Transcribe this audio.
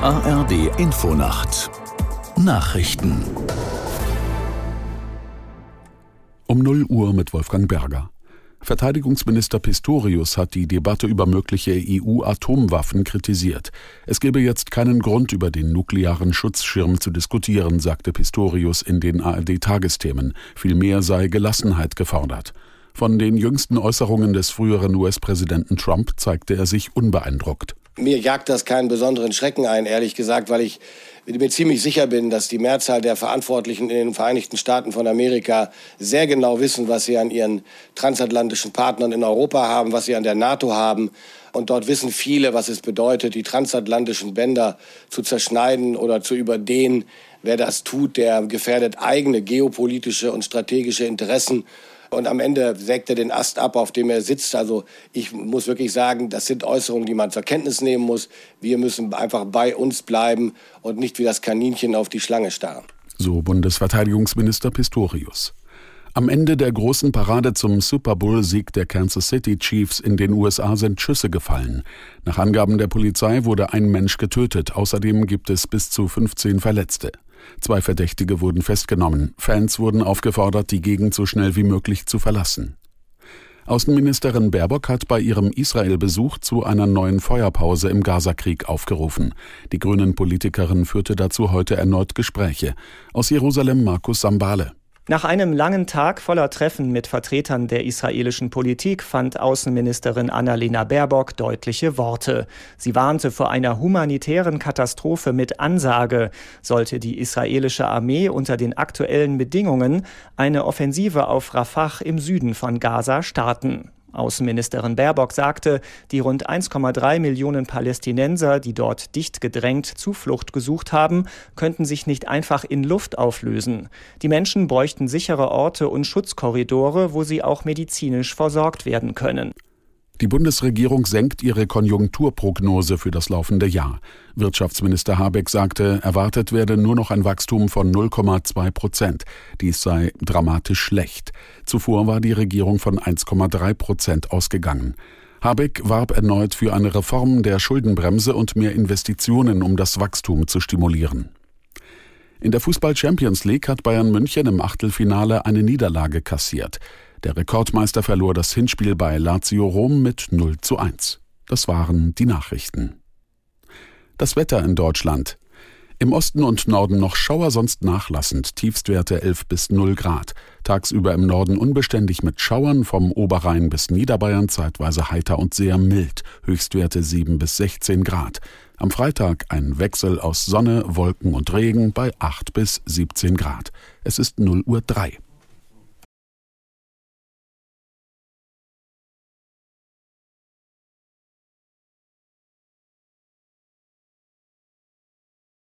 ARD Infonacht Nachrichten um 0 Uhr mit Wolfgang Berger. Verteidigungsminister Pistorius hat die Debatte über mögliche EU-Atomwaffen kritisiert. Es gebe jetzt keinen Grund, über den nuklearen Schutzschirm zu diskutieren, sagte Pistorius in den ARD-Tagesthemen. Vielmehr sei Gelassenheit gefordert. Von den jüngsten Äußerungen des früheren US-Präsidenten Trump zeigte er sich unbeeindruckt. Mir jagt das keinen besonderen Schrecken ein, ehrlich gesagt, weil ich mir ziemlich sicher bin, dass die Mehrzahl der Verantwortlichen in den Vereinigten Staaten von Amerika sehr genau wissen, was sie an ihren transatlantischen Partnern in Europa haben, was sie an der NATO haben. Und dort wissen viele, was es bedeutet, die transatlantischen Bänder zu zerschneiden oder zu überdehnen. Wer das tut, der gefährdet eigene geopolitische und strategische Interessen und am Ende sägt er den Ast ab, auf dem er sitzt. Also ich muss wirklich sagen, das sind Äußerungen, die man zur Kenntnis nehmen muss. Wir müssen einfach bei uns bleiben und nicht wie das Kaninchen auf die Schlange starren. So Bundesverteidigungsminister Pistorius. Am Ende der großen Parade zum Super Bowl-Sieg der Kansas City Chiefs in den USA sind Schüsse gefallen. Nach Angaben der Polizei wurde ein Mensch getötet. Außerdem gibt es bis zu 15 Verletzte. Zwei Verdächtige wurden festgenommen. Fans wurden aufgefordert, die Gegend so schnell wie möglich zu verlassen. Außenministerin Baerbock hat bei ihrem Israel-Besuch zu einer neuen Feuerpause im Gazakrieg aufgerufen. Die grünen Politikerin führte dazu heute erneut Gespräche. Aus Jerusalem Markus Sambale. Nach einem langen Tag voller Treffen mit Vertretern der israelischen Politik fand Außenministerin Annalena Baerbock deutliche Worte. Sie warnte vor einer humanitären Katastrophe mit Ansage, sollte die israelische Armee unter den aktuellen Bedingungen eine Offensive auf Rafah im Süden von Gaza starten. Außenministerin Baerbock sagte, die rund 1,3 Millionen Palästinenser, die dort dicht gedrängt Zuflucht gesucht haben, könnten sich nicht einfach in Luft auflösen. Die Menschen bräuchten sichere Orte und Schutzkorridore, wo sie auch medizinisch versorgt werden können. Die Bundesregierung senkt ihre Konjunkturprognose für das laufende Jahr. Wirtschaftsminister Habeck sagte, erwartet werde nur noch ein Wachstum von 0,2 Prozent. Dies sei dramatisch schlecht. Zuvor war die Regierung von 1,3 Prozent ausgegangen. Habeck warb erneut für eine Reform der Schuldenbremse und mehr Investitionen, um das Wachstum zu stimulieren. In der Fußball Champions League hat Bayern München im Achtelfinale eine Niederlage kassiert. Der Rekordmeister verlor das Hinspiel bei Lazio Rom mit 0 zu 1. Das waren die Nachrichten. Das Wetter in Deutschland. Im Osten und Norden noch Schauer, sonst nachlassend, Tiefstwerte 11 bis 0 Grad. Tagsüber im Norden unbeständig mit Schauern, vom Oberrhein bis Niederbayern zeitweise heiter und sehr mild, Höchstwerte 7 bis 16 Grad. Am Freitag ein Wechsel aus Sonne, Wolken und Regen bei 8 bis 17 Grad. Es ist 0 Uhr 3.